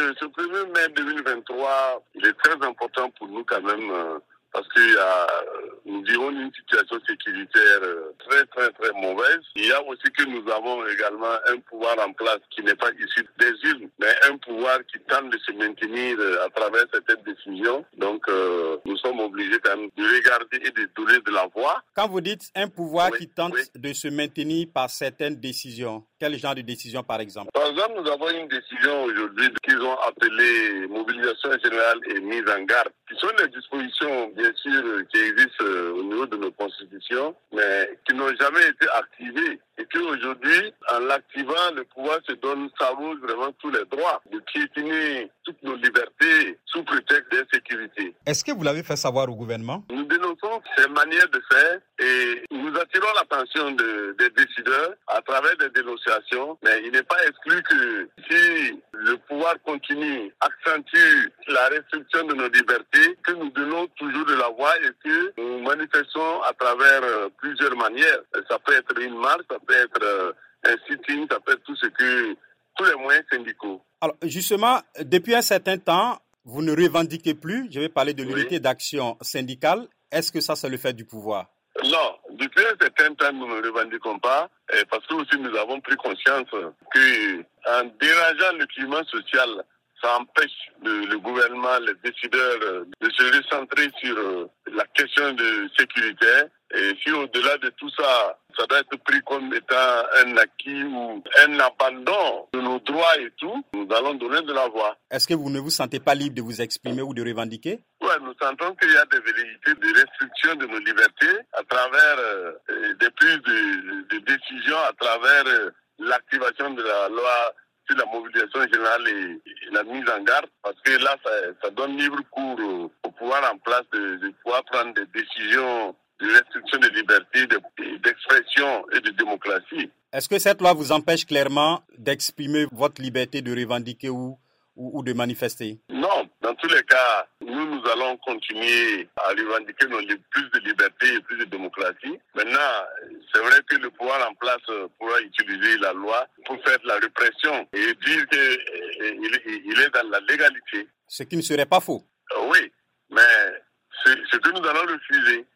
Ce 1er mai 2023, il est très important pour nous quand même parce qu'il y a, vivons une situation sécuritaire très, très, très mauvaise. Il y a aussi que nous avons également un pouvoir en place qui n'est pas issu des urnes, mais un pouvoir qui tente de se maintenir à travers cette décision. Donc, euh, nous sommes obligés quand même de regarder et de donner de la voix. Quand vous dites un pouvoir qui tente de se maintenir par certaines décisions, quel genre de décision par exemple? Par exemple, nous avons une décision aujourd'hui qu'ils ont appelée mobilisation générale et mise en garde, qui sont les dispositions bien sûr qui existent mais qui n'ont jamais été activées et qu'aujourd'hui, en l'activant, le pouvoir se donne, s'arrose vraiment tous les droits de piétiner toutes nos libertés sous prétexte d'insécurité. Est-ce que vous l'avez fait savoir au gouvernement? Nous dénonçons ces manières de faire et nous attirons l'attention de, des décideurs à travers des dénonciations, mais il n'est pas exclu que si le pouvoir continue, accentue la restriction de nos libertés, que nous toujours de la voix et que nous manifestons à travers plusieurs manières. Ça peut être une marche, ça peut être un sitting, ça peut être tout ce que tous les moyens syndicaux. Alors justement, depuis un certain temps, vous ne revendiquez plus, je vais parler de l'unité d'action syndicale. Est-ce que ça, c'est le fait du pouvoir? Non, depuis un certain temps, nous ne revendiquons pas, parce que aussi nous avons pris conscience que en dérangeant le climat social, ça empêche le, le, gouvernement, les décideurs de se recentrer sur la question de sécurité. Et si au-delà de tout ça, ça doit être pris comme étant un acquis ou un abandon de nos droits et tout, nous allons donner de la voix. Est-ce que vous ne vous sentez pas libre de vous exprimer ou de revendiquer? Oui, nous sentons qu'il y a des velléités de restriction de nos libertés à travers euh, des prises de, de, décisions, à travers euh, l'activation de la loi sur la mobilisation générale et, la mise en garde, parce que là, ça, ça donne libre cours au, pouvoir en place de, de pouvoir prendre des décisions de restriction de liberté, d'expression et de démocratie. Est-ce que cette loi vous empêche clairement d'exprimer votre liberté de revendiquer ou, ou, ou, de manifester? Non, dans tous les cas, nous, allons continuer à revendiquer nos, plus de liberté et plus de démocratie. Maintenant, c'est vrai que le pouvoir en place pourra utiliser la loi pour faire de la répression et dire qu'il il est dans la légalité. Ce qui ne serait pas faux. Oui, mais ce que nous allons refuser.